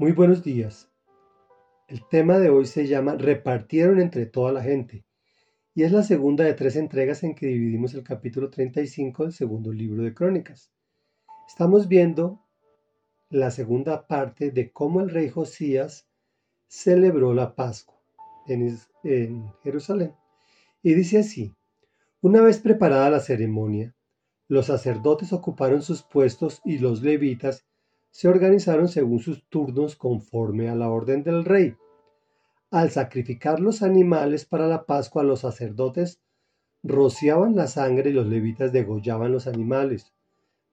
Muy buenos días. El tema de hoy se llama Repartieron entre toda la gente y es la segunda de tres entregas en que dividimos el capítulo 35 del segundo libro de Crónicas. Estamos viendo la segunda parte de cómo el rey Josías celebró la Pascua en, en Jerusalén. Y dice así, una vez preparada la ceremonia, los sacerdotes ocuparon sus puestos y los levitas se organizaron según sus turnos conforme a la orden del rey. Al sacrificar los animales para la Pascua, los sacerdotes rociaban la sangre y los levitas degollaban los animales.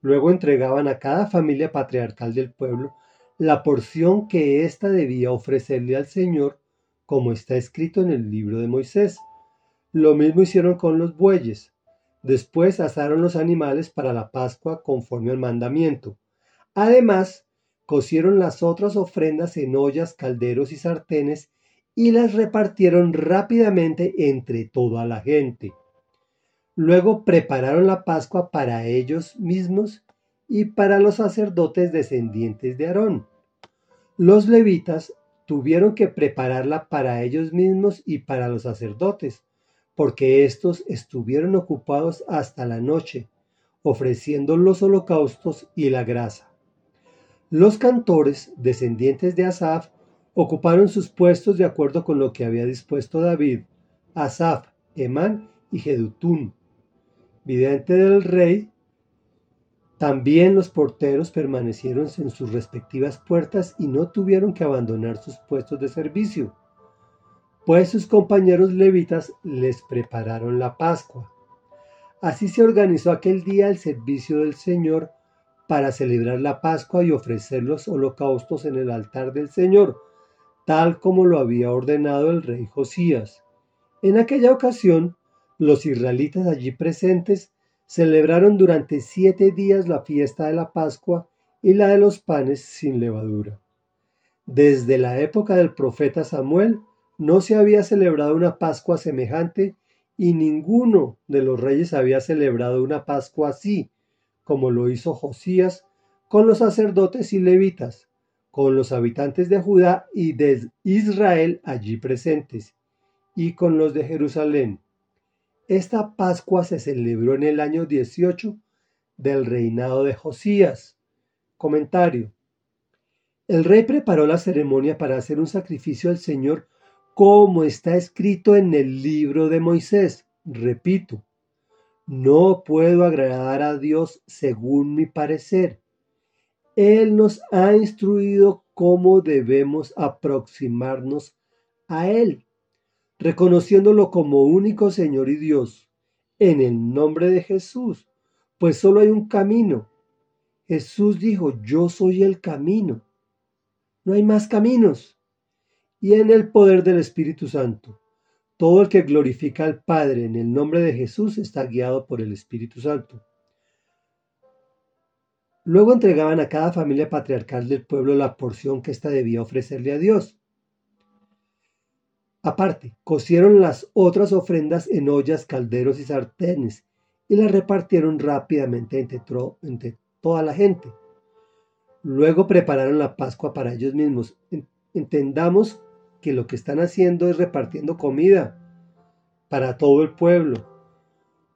Luego entregaban a cada familia patriarcal del pueblo la porción que ésta debía ofrecerle al Señor, como está escrito en el libro de Moisés. Lo mismo hicieron con los bueyes. Después asaron los animales para la Pascua conforme al mandamiento. Además, cocieron las otras ofrendas en ollas, calderos y sartenes y las repartieron rápidamente entre toda la gente. Luego prepararon la Pascua para ellos mismos y para los sacerdotes descendientes de Aarón. Los levitas tuvieron que prepararla para ellos mismos y para los sacerdotes, porque éstos estuvieron ocupados hasta la noche, ofreciendo los holocaustos y la grasa. Los cantores, descendientes de Asaf, ocuparon sus puestos de acuerdo con lo que había dispuesto David, Asaf, Emán y Jedutún. Vidente del rey, también los porteros permanecieron en sus respectivas puertas y no tuvieron que abandonar sus puestos de servicio, pues sus compañeros levitas les prepararon la Pascua. Así se organizó aquel día el servicio del Señor para celebrar la Pascua y ofrecer los holocaustos en el altar del Señor, tal como lo había ordenado el rey Josías. En aquella ocasión, los israelitas allí presentes celebraron durante siete días la fiesta de la Pascua y la de los panes sin levadura. Desde la época del profeta Samuel no se había celebrado una Pascua semejante y ninguno de los reyes había celebrado una Pascua así, como lo hizo Josías con los sacerdotes y levitas, con los habitantes de Judá y de Israel allí presentes, y con los de Jerusalén. Esta Pascua se celebró en el año 18 del reinado de Josías. Comentario. El rey preparó la ceremonia para hacer un sacrificio al Señor como está escrito en el libro de Moisés. Repito, no puedo agradar a Dios según mi parecer. Él nos ha instruido cómo debemos aproximarnos a Él, reconociéndolo como único Señor y Dios, en el nombre de Jesús, pues solo hay un camino. Jesús dijo, yo soy el camino. No hay más caminos. Y en el poder del Espíritu Santo. Todo el que glorifica al Padre en el nombre de Jesús está guiado por el Espíritu Santo. Luego entregaban a cada familia patriarcal del pueblo la porción que ésta debía ofrecerle a Dios. Aparte, cocieron las otras ofrendas en ollas, calderos y sartenes y las repartieron rápidamente entre, entre toda la gente. Luego prepararon la Pascua para ellos mismos. Entendamos que lo que están haciendo es repartiendo comida para todo el pueblo.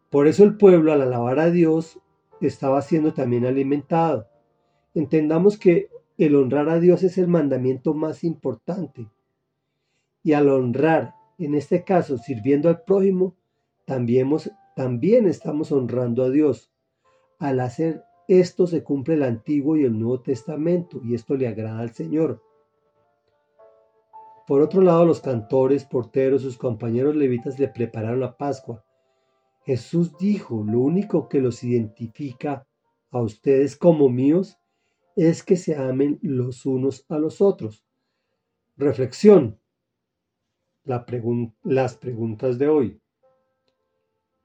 Por eso el pueblo al alabar a Dios estaba siendo también alimentado. Entendamos que el honrar a Dios es el mandamiento más importante. Y al honrar, en este caso, sirviendo al prójimo, también, también estamos honrando a Dios. Al hacer esto se cumple el Antiguo y el Nuevo Testamento y esto le agrada al Señor. Por otro lado, los cantores, porteros, sus compañeros levitas le prepararon la Pascua. Jesús dijo, lo único que los identifica a ustedes como míos es que se amen los unos a los otros. Reflexión. las preguntas de hoy.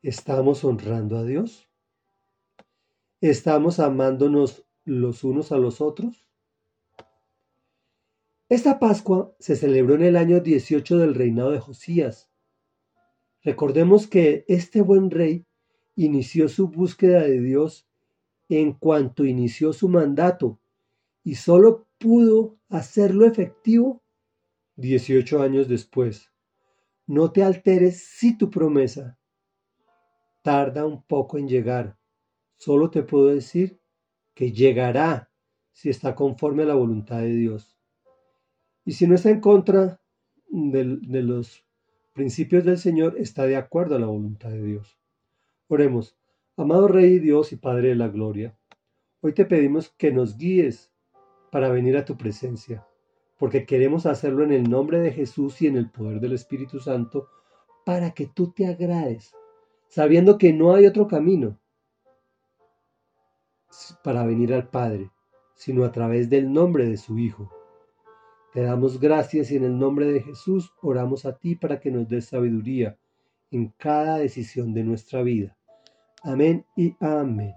¿Estamos honrando a Dios? ¿Estamos amándonos los unos a los otros? Esta Pascua se celebró en el año 18 del reinado de Josías. Recordemos que este buen rey inició su búsqueda de Dios en cuanto inició su mandato y solo pudo hacerlo efectivo 18 años después. No te alteres si tu promesa tarda un poco en llegar. Solo te puedo decir que llegará si está conforme a la voluntad de Dios. Y si no está en contra de, los principios del Señor, está de acuerdo a la voluntad de Dios. Oremos, amado Rey Dios y Padre de la Gloria, hoy te pedimos que nos guíes para venir a tu presencia, porque queremos hacerlo en el nombre de Jesús y en el poder del Espíritu Santo, para que tú te agrades, sabiendo que no hay otro camino para venir al Padre, sino a través del nombre de su Hijo. Te damos gracias y en el nombre de Jesús oramos a ti para que nos des sabiduría en cada decisión de nuestra vida. Amén y amén.